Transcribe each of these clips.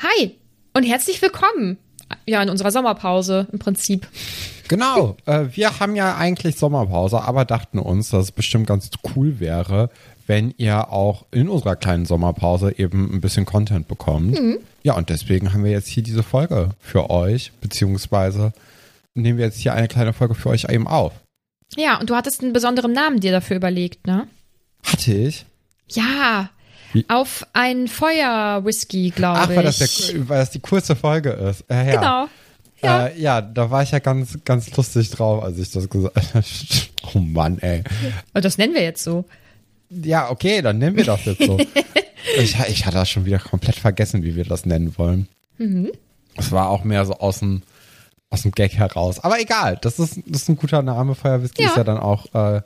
Hi und herzlich willkommen. Ja, in unserer Sommerpause im Prinzip. Genau, äh, wir haben ja eigentlich Sommerpause, aber dachten uns, dass es bestimmt ganz cool wäre, wenn ihr auch in unserer kleinen Sommerpause eben ein bisschen Content bekommt. Mhm. Ja, und deswegen haben wir jetzt hier diese Folge für euch, beziehungsweise nehmen wir jetzt hier eine kleine Folge für euch eben auf. Ja, und du hattest einen besonderen Namen dir dafür überlegt, ne? Hatte ich? Ja, Wie? auf ein Feuer-Whisky, glaube ich. Ach, weil das, der, weil das die kurze Folge ist. Äh, ja. Genau. Ja. Äh, ja, da war ich ja ganz, ganz lustig drauf, als ich das gesagt habe. oh Mann, ey. Das nennen wir jetzt so. Ja, okay, dann nennen wir das jetzt so. ich, ich hatte das schon wieder komplett vergessen, wie wir das nennen wollen. Mhm. Es war auch mehr so aus dem, aus dem Gag heraus. Aber egal, das ist, das ist ein guter Name. Feuerwhisky ja. ist ja dann auch äh,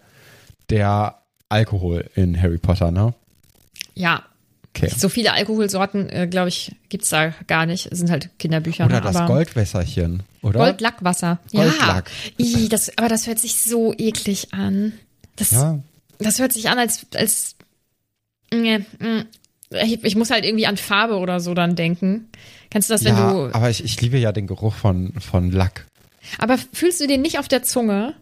der Alkohol in Harry Potter, ne? Ja. Okay. So viele Alkoholsorten, äh, glaube ich, gibt es da gar nicht. Es sind halt Kinderbücher. Oder ne? das Goldwässerchen, oder? Goldlackwasser. Goldlack. Ja. I, das, aber das hört sich so eklig an. Das, ja. das hört sich an, als, als mm, ich, ich, muss halt irgendwie an Farbe oder so dann denken. Kennst du das, wenn ja, du. Aber ich, ich liebe ja den Geruch von, von Lack. Aber fühlst du den nicht auf der Zunge?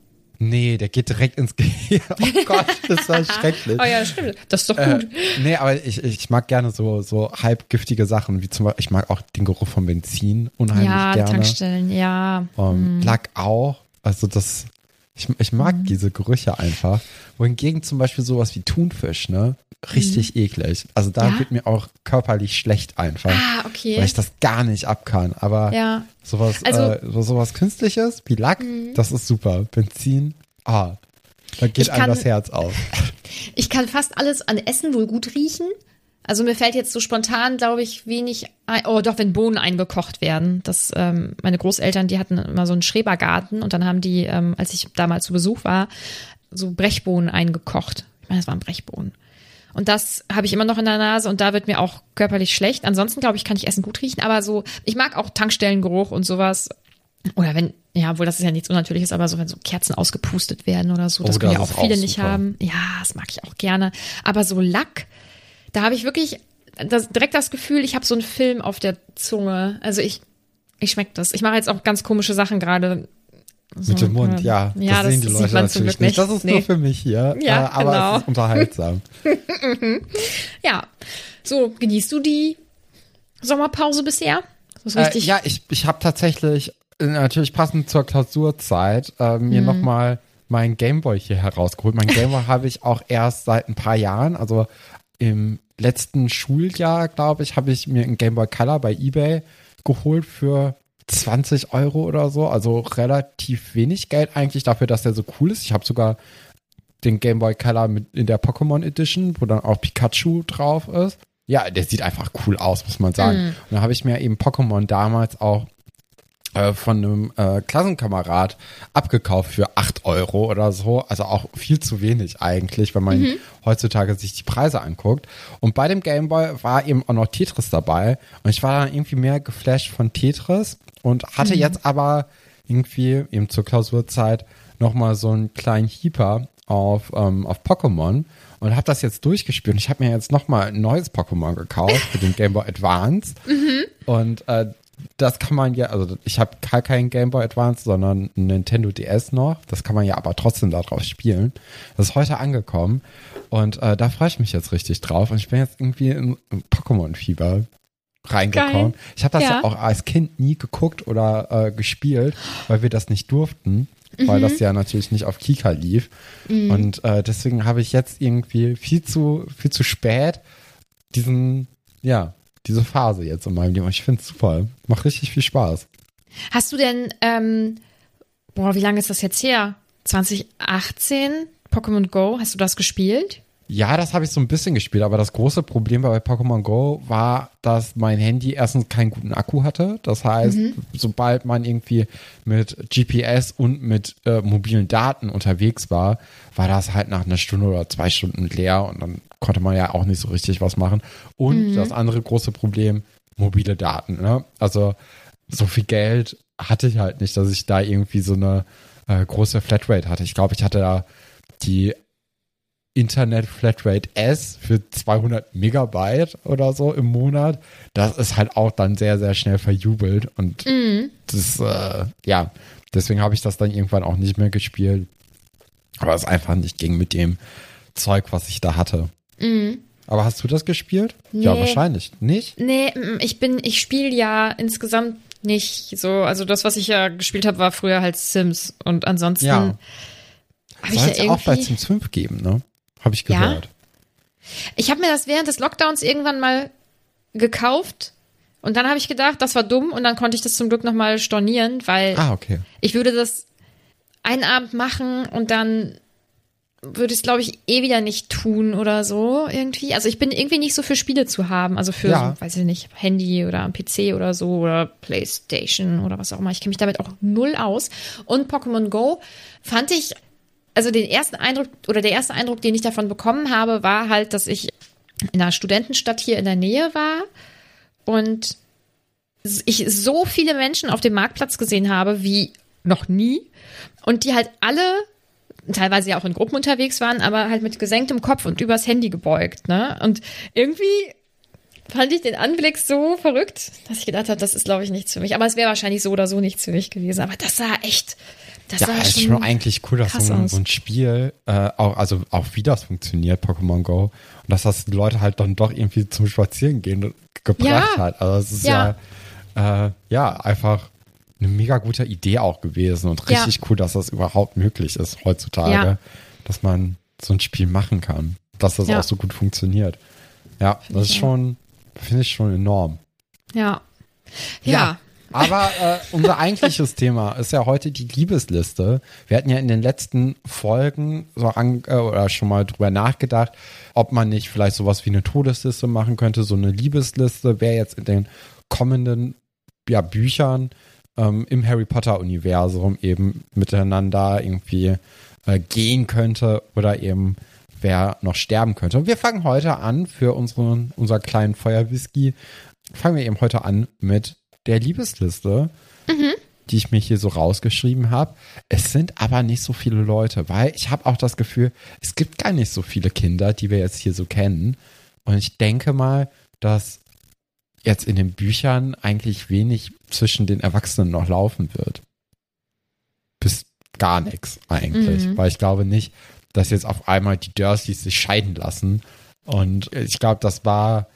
Nee, der geht direkt ins Gehirn. Oh Gott, das war schrecklich. oh ja, stimmt. Das ist doch gut. Äh, nee, aber ich, ich mag gerne so, so halbgiftige Sachen, wie zum Beispiel, ich mag auch den Geruch von Benzin unheimlich ja, gerne. Ja, Tankstellen, ja. Um, mm. Lack auch. Also das, ich, ich mag mm. diese Gerüche einfach. Wohingegen zum Beispiel sowas wie Thunfisch, ne? Richtig mm. eklig. Also da ja? wird mir auch körperlich schlecht einfach. Ah, okay. Weil ich das gar nicht ab kann. Aber ja. sowas, also, äh, sowas Künstliches wie Lack, mhm. das ist super. Benzin, ah, da geht ich einem kann, das Herz auf. Ich kann fast alles an Essen wohl gut riechen. Also mir fällt jetzt so spontan, glaube ich, wenig ein. Oh, doch, wenn Bohnen eingekocht werden. Das, ähm, meine Großeltern, die hatten immer so einen Schrebergarten und dann haben die, ähm, als ich damals zu Besuch war, so Brechbohnen eingekocht. Ich meine, das waren Brechbohnen. Und das habe ich immer noch in der Nase und da wird mir auch körperlich schlecht. Ansonsten, glaube ich, kann ich Essen gut riechen, aber so, ich mag auch Tankstellengeruch und sowas. Oder wenn, ja, obwohl das ist ja nichts Unnatürliches, aber so, wenn so Kerzen ausgepustet werden oder so, das oh, können ja auch viele auch nicht haben. Ja, das mag ich auch gerne. Aber so Lack, da habe ich wirklich das, direkt das Gefühl, ich habe so einen Film auf der Zunge. Also ich, ich schmecke das. Ich mache jetzt auch ganz komische Sachen gerade so, Mit dem Mund, ja. ja das, sehen die Leute natürlich nicht. Das ist nee. nur für mich hier. Ja, äh, aber genau. es ist unterhaltsam. ja. So, genießt du die Sommerpause bisher? Äh, ja, ich, ich habe tatsächlich, äh, natürlich passend zur Klausurzeit, äh, mir mhm. nochmal meinen Gameboy hier herausgeholt. Mein Gameboy habe ich auch erst seit ein paar Jahren, also im letzten Schuljahr, glaube ich, habe ich mir einen Gameboy Color bei eBay geholt für 20 Euro oder so. Also relativ wenig Geld eigentlich dafür, dass der so cool ist. Ich habe sogar den Game Boy Color mit in der Pokémon Edition, wo dann auch Pikachu drauf ist. Ja, der sieht einfach cool aus, muss man sagen. Mhm. Und da habe ich mir eben Pokémon damals auch äh, von einem äh, Klassenkamerad abgekauft für 8 Euro oder so. Also auch viel zu wenig eigentlich, wenn man mhm. heutzutage sich die Preise anguckt. Und bei dem Gameboy war eben auch noch Tetris dabei. Und ich war dann irgendwie mehr geflasht von Tetris und hatte mhm. jetzt aber irgendwie eben zur Klausurzeit nochmal so einen kleinen Heeper auf, ähm, auf Pokémon und habe das jetzt durchgespielt. Und ich habe mir jetzt nochmal ein neues Pokémon gekauft für den Game Boy Advance. Mhm. Und äh, das kann man ja, also ich habe gar keinen Game Boy Advance, sondern ein Nintendo DS noch. Das kann man ja aber trotzdem darauf spielen. Das ist heute angekommen und äh, da freue ich mich jetzt richtig drauf. Und ich bin jetzt irgendwie in Pokémon-Fieber reingekommen. Geil. Ich habe das ja. auch als Kind nie geguckt oder äh, gespielt, weil wir das nicht durften, mhm. weil das ja natürlich nicht auf Kika lief. Mhm. Und äh, deswegen habe ich jetzt irgendwie viel zu viel zu spät diesen ja diese Phase jetzt in meinem Leben. Ich finde es super, macht richtig viel Spaß. Hast du denn ähm, boah, wie lange ist das jetzt her? 2018 Pokémon Go, hast du das gespielt? Ja, das habe ich so ein bisschen gespielt, aber das große Problem bei Pokémon Go war, dass mein Handy erstens keinen guten Akku hatte. Das heißt, mhm. sobald man irgendwie mit GPS und mit äh, mobilen Daten unterwegs war, war das halt nach einer Stunde oder zwei Stunden leer und dann konnte man ja auch nicht so richtig was machen. Und mhm. das andere große Problem, mobile Daten. Ne? Also so viel Geld hatte ich halt nicht, dass ich da irgendwie so eine äh, große Flatrate hatte. Ich glaube, ich hatte da die Internet Flatrate S für 200 Megabyte oder so im Monat. Das ist halt auch dann sehr, sehr schnell verjubelt und Mhm. das, äh, ja, deswegen habe ich das dann irgendwann auch nicht mehr gespielt. Aber es einfach nicht ging mit dem Zeug, was ich da hatte. Mhm. Aber hast du das gespielt? Ja, Nee. wahrscheinlich. Nicht? Nee, mm, ich bin, ich spiele ja insgesamt nicht so. Also das, was ich ja gespielt habe, war früher halt Sims. Und ansonsten Ja. habe ich Soll ja es auch bei irgendwie. Sims 5 geben, ne? Habe ich Ja? gehört. Ich habe mir das während des Lockdowns irgendwann mal gekauft. Und dann habe ich gedacht, das war dumm. Und dann konnte ich das zum Glück nochmal stornieren, weil Ah, okay. ich würde das einen Abend machen und dann würde ich es, glaube ich, eh wieder nicht tun oder so irgendwie. Also ich bin irgendwie nicht so für Spiele zu haben. Also für, Ja. so, weiß ich nicht, Handy oder am PC oder so oder Playstation oder was auch immer. Ich kenne mich damit auch null aus. Und Pokémon Go fand ich, also den ersten Eindruck oder der erste Eindruck, den ich davon bekommen habe, war halt, dass ich in einer Studentenstadt hier in der Nähe war und ich so viele Menschen auf dem Marktplatz gesehen habe wie noch nie und die halt alle teilweise ja auch in Gruppen unterwegs waren, aber halt mit gesenktem Kopf und übers Handy gebeugt, ne? Und irgendwie fand ich den Anblick so verrückt, dass ich gedacht habe, das ist glaube ich nichts für mich, aber es wäre wahrscheinlich so oder so nichts für mich gewesen, aber das sah echt das Ja, sah ist schon, eigentlich cool, dass so ein, so ein Spiel, äh, auch, also auch wie das funktioniert, Pokémon Go, und dass das die Leute halt dann doch irgendwie zum Spazierengehen gebracht Ja. hat. Also es ist Ja. ja, äh, ja, einfach eine mega gute Idee auch gewesen und Ja. richtig cool, dass das überhaupt möglich ist heutzutage, Ja. dass man so ein Spiel machen kann, dass das Ja. auch so gut funktioniert. Ja, das ist schon, finde ich schon enorm. ja. Ja. Aber äh, unser eigentliches Thema ist ja heute die Liebesliste. Wir hatten ja in den letzten Folgen so an, äh, oder schon mal drüber nachgedacht, ob man nicht vielleicht sowas wie eine Todesliste machen könnte. So eine Liebesliste, wer jetzt in den kommenden ja, Büchern ähm, im Harry Potter-Universum eben miteinander irgendwie äh, gehen könnte oder eben wer noch sterben könnte. Und wir fangen heute an für unseren, unser kleinen Feuerwhisky. Fangen wir eben heute an mit der Liebesliste, die ich mir hier so rausgeschrieben habe. Es sind aber nicht so viele Leute, weil ich habe auch das Gefühl, es gibt gar nicht so viele Kinder, die wir jetzt hier so kennen. Und ich denke mal, dass jetzt in den Büchern eigentlich wenig zwischen den Erwachsenen noch laufen wird. Bis gar nichts eigentlich, Mhm. weil ich glaube nicht, dass jetzt auf einmal die Dursleys sich scheiden lassen. Und ich glaube, das war,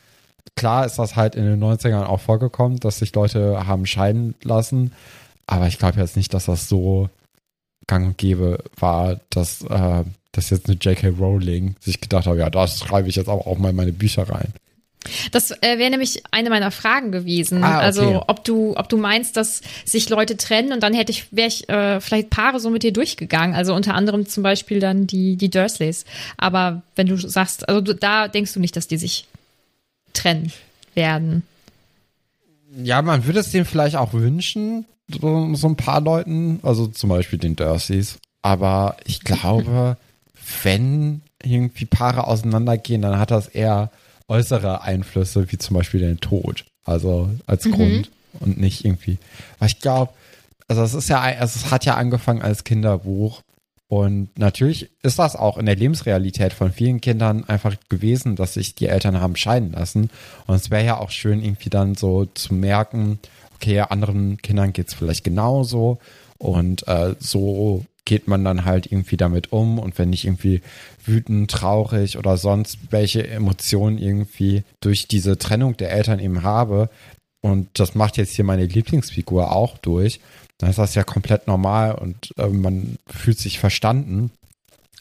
klar ist das halt in den 90ern auch vorgekommen, dass sich Leute haben scheiden lassen. Aber ich glaube jetzt nicht, dass das so gang und gäbe war, dass, äh, dass jetzt eine J.K. Rowling sich gedacht hat, ja, das schreibe ich jetzt aber auch mal in meine Bücher rein. Das äh, wäre nämlich eine meiner Fragen gewesen. Ah, okay. Also ob du, ob du meinst, dass sich Leute trennen und dann hätte ich, wäre ich äh, vielleicht Paare so mit dir durchgegangen. Also unter anderem zum Beispiel dann die, die Dursleys. Aber wenn du sagst, also da denkst du nicht, dass die sich trennen werden. Ja, man würde es denen vielleicht auch wünschen, so, so ein paar Leuten, also zum Beispiel den Dursleys. Aber ich glaube, wenn irgendwie Paare auseinandergehen, dann hat das eher äußere Einflüsse, wie zum Beispiel den Tod. Also als Grund und nicht irgendwie. Weil ich glaube, also es ist ja, also es hat ja angefangen als Kinderbuch. Und natürlich ist das auch in der Lebensrealität von vielen Kindern einfach gewesen, dass sich die Eltern haben scheiden lassen. Und es wäre ja auch schön, irgendwie dann so zu merken, okay, anderen Kindern geht's vielleicht genauso. Und äh, so geht man dann halt irgendwie damit um. Und wenn ich irgendwie wütend, traurig oder sonst welche Emotionen irgendwie durch diese Trennung der Eltern eben habe, und das macht jetzt hier meine Lieblingsfigur auch durch, dann ist das ja komplett normal und äh, man fühlt sich verstanden.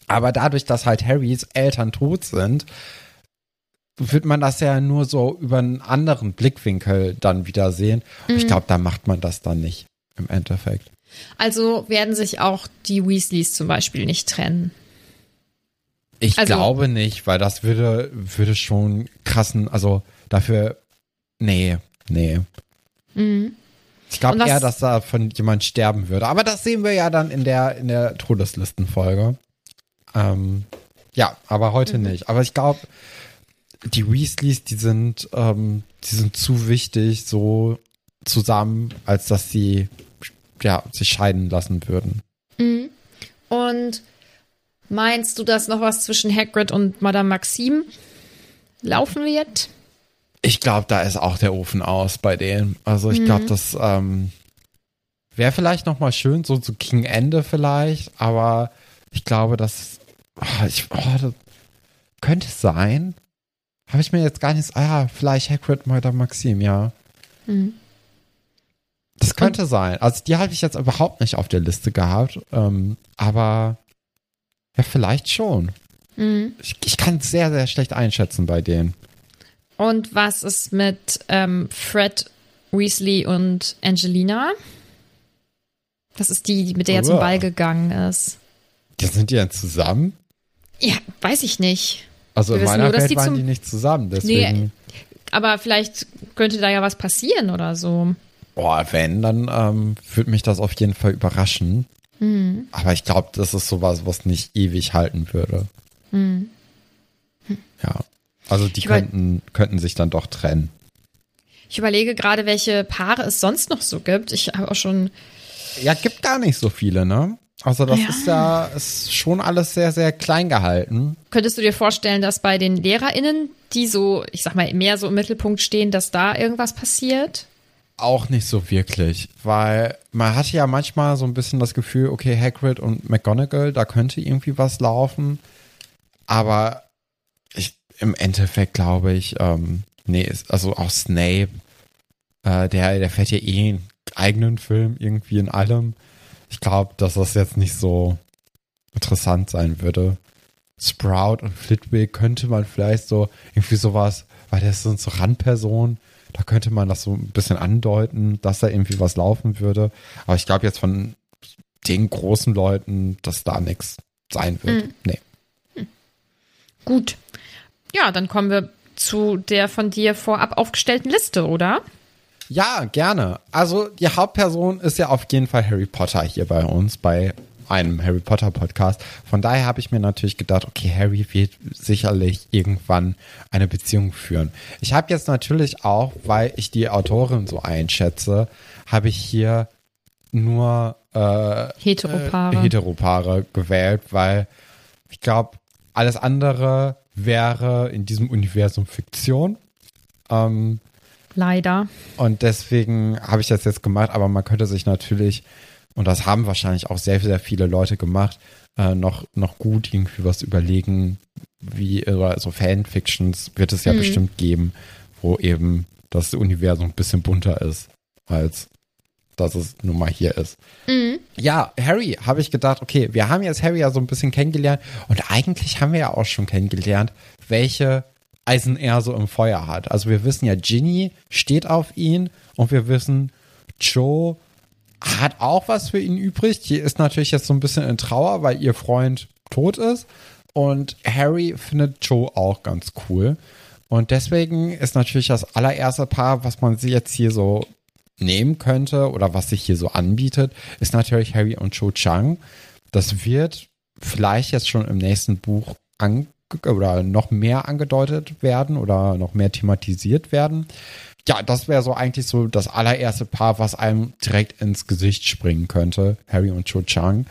Aber dadurch, dass halt Harrys Eltern tot sind, wird man das ja nur so über einen anderen Blickwinkel dann wieder sehen. Und ich glaube, da macht man das dann nicht im Endeffekt. Also werden sich auch die Weasleys zum Beispiel nicht trennen. Ich Also- glaube nicht, weil das würde, würde schon krassen, also dafür, nee, nee. Mhm. Ich glaube eher, dass da von jemand sterben würde. Aber das sehen wir ja dann in der, in der Todeslistenfolge. Ähm, ja, aber heute Mhm. nicht. Aber ich glaube, die Weasleys, die sind, ähm, die sind zu wichtig so zusammen, als dass sie ja, sich scheiden lassen würden. Mhm. Und Meinst du, dass noch was zwischen Hagrid und Madame Maxime laufen wird? Ich glaube, da ist auch der Ofen aus bei denen. Also ich glaube, das ähm, wäre vielleicht noch mal schön, so zu King Ende vielleicht, aber ich glaube, das, oh, ich, oh, das könnte es sein. Habe ich mir jetzt gar nicht, ah ja, vielleicht Hagrid, Madame Maxime, ja. Mhm. Das könnte sein. Also die habe ich jetzt überhaupt nicht auf der Liste gehabt, ähm, aber ja, vielleicht schon. Mhm. Ich, ich kann es sehr, sehr schlecht einschätzen bei denen. Und was ist mit ähm, Fred Weasley und Angelina? Das ist die, mit der er zum. Ball gegangen ist. Die sind die denn zusammen? Ja, weiß ich nicht. Also Wir in meiner nur, Welt die waren die nicht zusammen, deswegen. Aber vielleicht könnte da ja was passieren oder so. Boah, wenn, dann ähm, würde mich das auf jeden Fall überraschen. Hm. Aber ich glaube, das ist sowas, was nicht ewig halten würde. Ja. Also die Ich könnten, könnten sich dann doch trennen. Ich überlege gerade, welche Paare es sonst noch so gibt. Ich habe auch schon. Ja, gibt gar nicht so viele, ne? Also das Ja. ist ja ist schon alles sehr, sehr klein gehalten. Könntest du dir vorstellen, dass bei den LehrerInnen, die so, ich sag mal, mehr so im Mittelpunkt stehen, dass da irgendwas passiert? Auch nicht so wirklich, weil man hatte ja manchmal so ein bisschen das Gefühl, okay, Hagrid und McGonagall, da könnte irgendwie was laufen. Aber ich, im Endeffekt glaube ich, ähm, nee, also auch Snape, äh, der, der fährt ja eh einen eigenen Film irgendwie in allem. Ich glaube, dass das jetzt nicht so interessant sein würde. Sprout und Flitwick könnte man vielleicht so irgendwie sowas, weil der ist so so Randperson, da könnte man das so ein bisschen andeuten, dass da irgendwie was laufen würde. Aber ich glaube jetzt von den großen Leuten, dass da nichts sein wird. Nee. Gut. Ja, dann kommen wir zu der von dir vorab aufgestellten Liste, oder? Ja, gerne. Also die Hauptperson ist ja auf jeden Fall Harry Potter hier bei uns, bei einem Harry Potter Podcast. Von daher habe ich mir natürlich gedacht, okay, Harry wird sicherlich irgendwann eine Beziehung führen. Ich habe jetzt natürlich auch, weil ich die Autorin so einschätze, habe ich hier nur äh, Heteropaare. äh, Heteropaare gewählt, weil ich glaube, alles andere wäre in diesem Universum Fiktion. Ähm, Leider. und deswegen habe ich das jetzt gemacht, aber man könnte sich natürlich, und das haben wahrscheinlich auch sehr, sehr viele Leute gemacht, äh, noch, noch gut irgendwie was überlegen, wie, oder so Fanfictions wird es ja bestimmt geben, wo eben das Universum ein bisschen bunter ist, als dass es nun mal hier ist. Ja, Harry, habe ich gedacht, okay, wir haben jetzt Harry ja so ein bisschen kennengelernt und eigentlich haben wir ja auch schon kennengelernt, welche Eisen er so im Feuer hat. Also wir wissen ja, Ginny steht auf ihn und wir wissen, Joe hat auch was für ihn übrig. Die ist natürlich jetzt so ein bisschen in Trauer, weil ihr Freund tot ist. Und Harry findet Joe auch ganz cool. Und deswegen ist natürlich das allererste Paar, was man sich jetzt hier so nehmen könnte oder was sich hier so anbietet, ist natürlich Harry und Cho Chang. Das wird vielleicht jetzt schon im nächsten Buch ange oder noch mehr angedeutet werden oder noch mehr thematisiert werden. Ja, das wäre so eigentlich so das allererste Paar, was einem direkt ins Gesicht springen könnte. Harry und Cho Chang.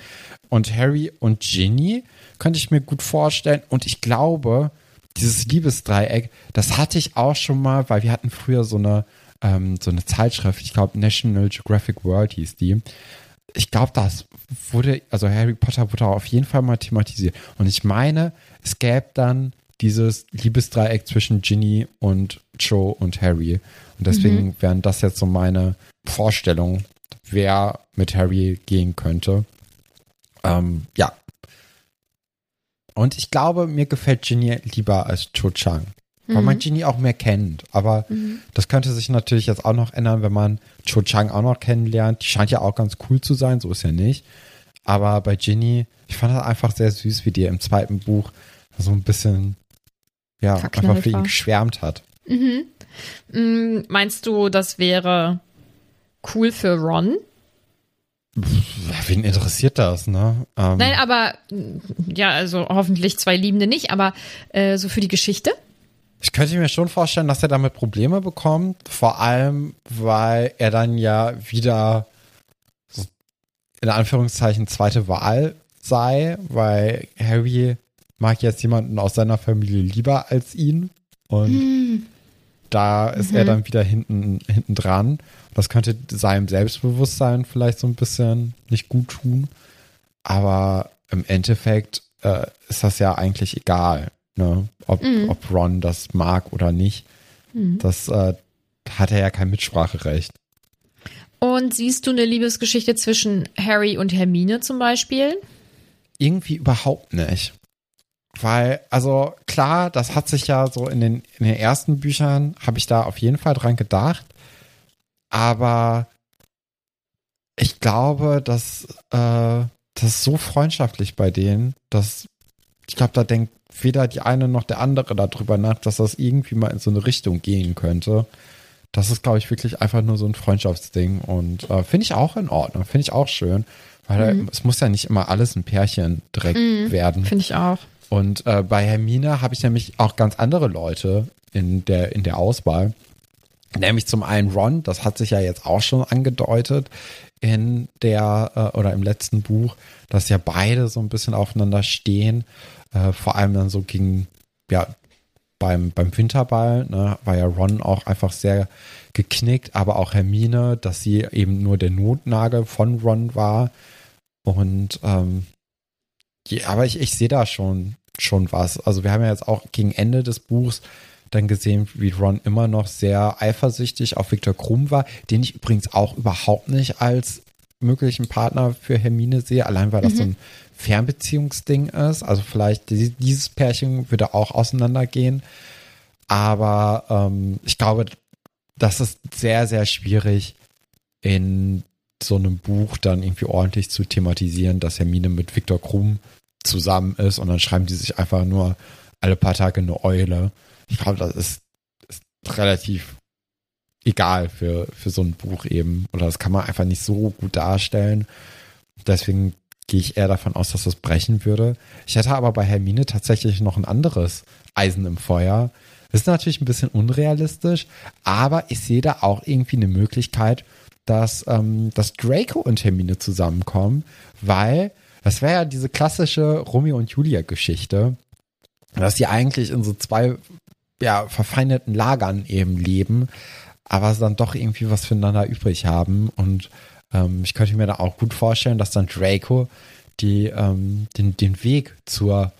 Und Harry und Ginny könnte ich mir gut vorstellen. Und ich glaube, dieses Liebesdreieck, das hatte ich auch schon mal, weil wir hatten früher so eine, ähm, so eine Zeitschrift, ich glaube National Geographic World hieß die. Ich glaube, das wurde, also Harry Potter wurde auf jeden Fall mal thematisiert. Und ich meine, es gäbe dann dieses Liebesdreieck zwischen Ginny und Joe und Harry. Und deswegen wären das jetzt so meine Vorstellungen, wer mit Harry gehen könnte. Ähm, ja. Und ich glaube, mir gefällt Ginny lieber als Cho Chang. Weil man Ginny auch mehr kennt. Aber das könnte sich natürlich jetzt auch noch ändern, wenn man Cho Chang auch noch kennenlernt. Die scheint ja auch ganz cool zu sein, so ist ja nicht. Aber bei Ginny, ich fand das einfach sehr süß, wie die im zweiten Buch so ein bisschen, ja, einfach für ihn war. geschwärmt hat. Mm, Meinst du, das wäre cool für Ron? Wen interessiert das, ne? Ähm, Nein, aber mm, ja, also hoffentlich zwei Liebende nicht, aber äh, so für die Geschichte? Ich könnte mir schon vorstellen, dass er damit Probleme bekommt, vor allem, weil er dann ja wieder in Anführungszeichen zweite Wahl sei, weil Harry mag jetzt jemanden aus seiner Familie lieber als ihn. Und hm. da ist mhm. er dann wieder hinten, hinten dran. Das könnte seinem Selbstbewusstsein vielleicht so ein bisschen nicht gut tun. Aber im Endeffekt äh, ist das ja eigentlich egal, ne? ob, mhm. ob Ron das mag oder nicht. Mhm. Das äh, hat er ja kein Mitspracherecht. Und siehst du eine Liebesgeschichte zwischen Harry und Hermine zum Beispiel? Irgendwie überhaupt nicht. Weil, also klar, das hat sich ja so in den, in den ersten Büchern, habe ich da auf jeden Fall dran gedacht. Aber ich glaube, dass äh, das ist so freundschaftlich bei denen, dass ich glaube, da denkt weder die eine noch der andere darüber nach, dass das irgendwie mal in so eine Richtung gehen könnte. Das ist, glaube ich, wirklich einfach nur so ein Freundschaftsding und äh, finde ich auch in Ordnung, finde ich auch schön, weil mhm. es muss ja nicht immer alles ein Pärchen direkt mhm, werden. Finde ich auch. Und äh, bei Hermine habe ich nämlich auch ganz andere Leute in der, in der Auswahl. Nämlich zum einen Ron, das hat sich ja jetzt auch schon angedeutet in der äh, oder im letzten Buch, dass ja beide so ein bisschen aufeinander stehen. Äh, vor allem dann so gegen, ja, beim, beim Winterball, ne, war ja Ron auch einfach sehr geknickt, aber auch Hermine, dass sie eben nur der Notnagel von Ron war. Und ähm, ja, aber ich, ich sehe da schon schon was. Also wir haben ja jetzt auch gegen Ende des Buchs dann gesehen, wie Ron immer noch sehr eifersüchtig auf Viktor Krumm war, den ich übrigens auch überhaupt nicht als möglichen Partner für Hermine sehe, allein weil das mhm. so ein Fernbeziehungsding ist. Also vielleicht dieses Pärchen würde auch auseinandergehen. Aber ähm, ich glaube, das ist sehr, sehr schwierig in so einem Buch dann irgendwie ordentlich zu thematisieren, dass Hermine mit Viktor Krumm zusammen ist und dann schreiben die sich einfach nur alle paar Tage eine Eule. Ich glaube, das ist, ist relativ egal für, für so ein Buch eben. Oder das kann man einfach nicht so gut darstellen. Deswegen gehe ich eher davon aus, dass das brechen würde. Ich hätte aber bei Hermine tatsächlich noch ein anderes Eisen im Feuer. Das ist natürlich ein bisschen unrealistisch, aber ich sehe da auch irgendwie eine Möglichkeit, dass, ähm, dass Draco und Hermine zusammenkommen, weil das wäre ja diese klassische Romeo und Julia Geschichte, dass die eigentlich in so zwei ja, verfeindeten Lagern eben leben, aber dann doch irgendwie was füreinander übrig haben. Und ähm, ich könnte mir da auch gut vorstellen, dass dann Draco die, ähm, den, den Weg zur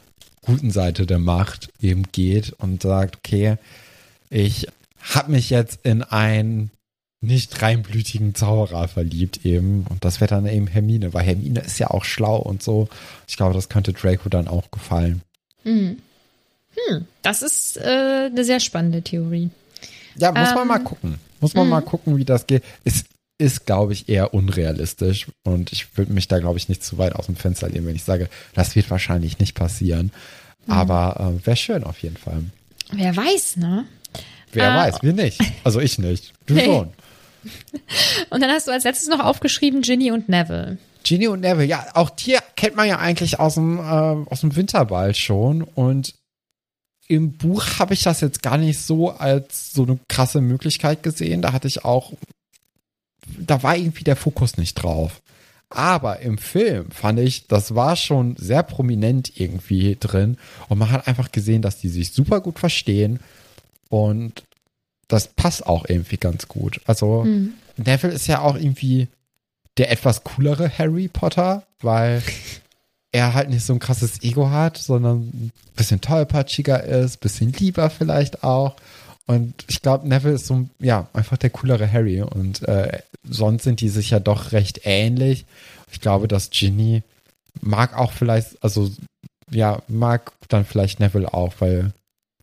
guten Seite der Macht eben geht und sagt, okay, ich habe mich jetzt in ein nicht reinblütigen Zauberer verliebt eben. Und das wäre dann eben Hermine, weil Hermine ist ja auch schlau und so. Ich glaube, das könnte Draco dann auch gefallen. Hm. Hm, das ist äh, eine sehr spannende Theorie. Ja, muss ähm, man mal gucken. Muss man mh. mal gucken, wie das geht. Es ist, glaube ich, eher unrealistisch. Und ich würde mich da, glaube ich, nicht zu weit aus dem Fenster lehnen, wenn ich sage, das wird wahrscheinlich nicht passieren. Mhm. Aber äh, wäre schön auf jeden Fall. Wer weiß, ne? Wer äh, weiß, wir nicht. Also ich nicht. Du schon. Und dann hast du als letztes noch aufgeschrieben Ginny und Neville. Ginny und Neville, ja, auch die kennt man ja eigentlich aus dem, äh, aus dem Winterball schon. Und im Buch habe ich das jetzt gar nicht so als so eine krasse Möglichkeit gesehen. Da hatte ich auch, da war irgendwie der Fokus nicht drauf. Aber im Film fand ich, das war schon sehr prominent irgendwie drin. Und man hat einfach gesehen, dass die sich super gut verstehen. Und das passt auch irgendwie ganz gut. Also mhm. Neville ist ja auch irgendwie der etwas coolere Harry Potter, weil er halt nicht so ein krasses Ego hat, sondern ein bisschen tollpatschiger ist, bisschen lieber vielleicht auch. Und ich glaube, Neville ist so, ja, einfach der coolere Harry. Und äh, sonst sind die sich ja doch recht ähnlich. Ich glaube, dass Ginny mag auch vielleicht, also ja, mag dann vielleicht Neville auch, weil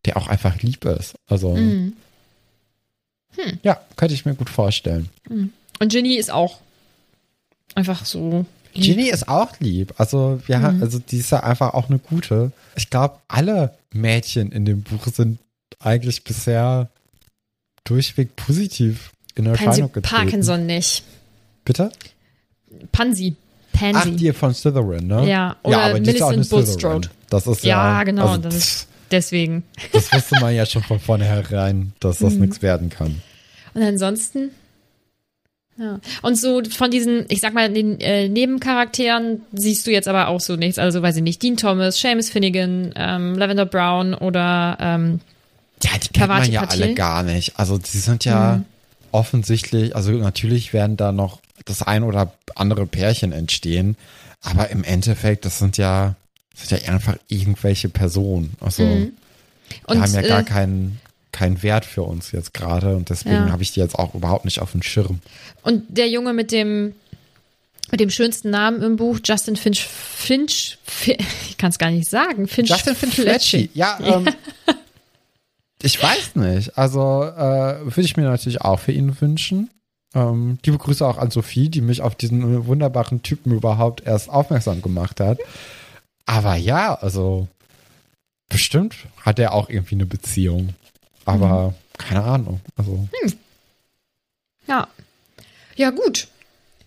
der auch einfach lieb ist. Also mhm. Hm. Ja, könnte ich mir gut vorstellen. Hm. Und Ginny ist auch einfach so. Lieb. Ginny ist auch lieb. Also, wir mhm. also die ist ja einfach auch eine gute. Ich glaube, alle Mädchen in dem Buch sind eigentlich bisher durchweg positiv in Erscheinung getreten. Parkinson nicht. Bitte? Pansy. Pansy. Ach, die von Slytherin, ne? Ja, oder ja, aber Millicent Bulstrode. Das ist ja. Ja, genau. Also, das ist, deswegen. Das wusste man ja schon von vornherein, dass das mhm. nichts werden kann. Und ansonsten Ja. Und so von diesen, ich sag mal, den äh, Nebencharakteren siehst du jetzt aber auch so nichts. Also weiß ich nicht, Dean Thomas, Seamus Finnegan, ähm, Lavender Brown oder ähm, Ja, die kennt man ja alle gar nicht. Also die sind ja mhm. offensichtlich, also natürlich werden da noch das ein oder andere Pärchen entstehen, aber im Endeffekt, das sind ja, das sind ja einfach irgendwelche Personen. Also mhm. die haben ja gar äh, keinen keinen Wert für uns jetzt gerade und deswegen ja. habe ich die jetzt auch überhaupt nicht auf dem Schirm. Und der Junge mit dem mit dem schönsten Namen im Buch, Justin Finch, Finch, ich kann es gar nicht sagen, Finch Justin Finch Fletchy. Ja, ähm, ich weiß nicht. Also äh, würde ich mir natürlich auch für ihn wünschen. Ähm, liebe Grüße auch an Sophie, die mich auf diesen wunderbaren Typen überhaupt erst aufmerksam gemacht hat. Aber ja, also bestimmt hat er auch irgendwie eine Beziehung. Aber mhm. keine Ahnung. Also. Hm. Ja. Ja, gut.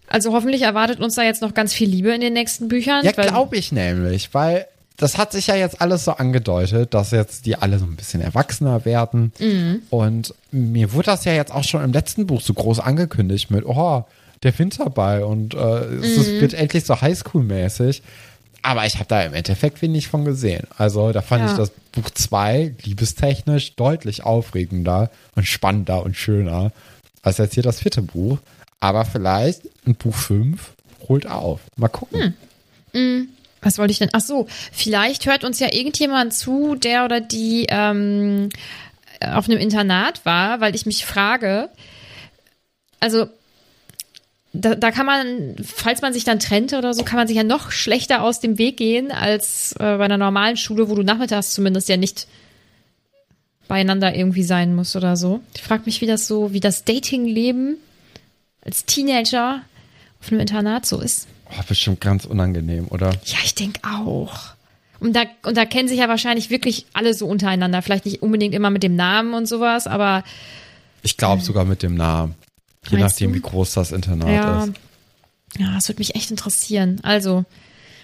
Also hoffentlich erwartet uns da jetzt noch ganz viel Liebe in den nächsten Büchern. Ja, glaube ich nämlich, weil das hat sich ja jetzt alles so angedeutet, dass jetzt die alle so ein bisschen erwachsener werden. Mhm. Und mir wurde das ja jetzt auch schon im letzten Buch so groß angekündigt mit, oh, der Winterball und äh, es mhm. wird endlich so Highschool-mäßig. Aber ich habe da im Endeffekt wenig von gesehen. Also da fand ja. ich das Buch 2 liebestechnisch deutlich aufregender und spannender und schöner als jetzt hier das vierte Buch. Aber vielleicht ein Buch 5 holt auf. Mal gucken. Hm. Mhm. Was wollte ich denn? Ach so, vielleicht hört uns ja irgendjemand zu, der oder die ähm, auf einem Internat war, weil ich mich frage, also da, da kann man, falls man sich dann trennte oder so, kann man sich ja noch schlechter aus dem Weg gehen als äh, bei einer normalen Schule, wo du nachmittags zumindest ja nicht beieinander irgendwie sein musst oder so. Ich frage mich, wie das so, wie das Datingleben als Teenager auf einem Internat so ist. Oh, bestimmt ganz unangenehm, oder? Ja, ich denke auch. Und da, und da kennen sich ja wahrscheinlich wirklich alle so untereinander. Vielleicht nicht unbedingt immer mit dem Namen und sowas, aber. Ich glaube äh, sogar mit dem Namen. Je nachdem, du? wie groß das Internat ja. ist. Ja, das würde mich echt interessieren. Also,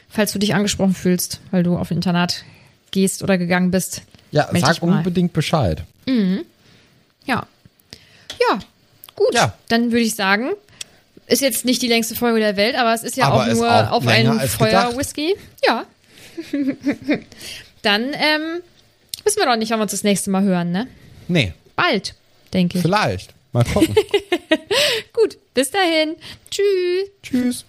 falls du dich angesprochen fühlst, weil du auf Internat gehst oder gegangen bist. Ja, sag unbedingt Bescheid. Mhm. Ja. Ja, gut. Ja. Dann würde ich sagen, ist jetzt nicht die längste Folge der Welt, aber es ist ja aber auch nur auch auf einen Feuer-Whisky. Ja. Dann ähm, wissen wir doch nicht, wann wir uns das nächste Mal hören, ne? Nee. Bald, denke ich. Vielleicht. Mal gucken. Gut, bis dahin. Tschüss. Tschüss.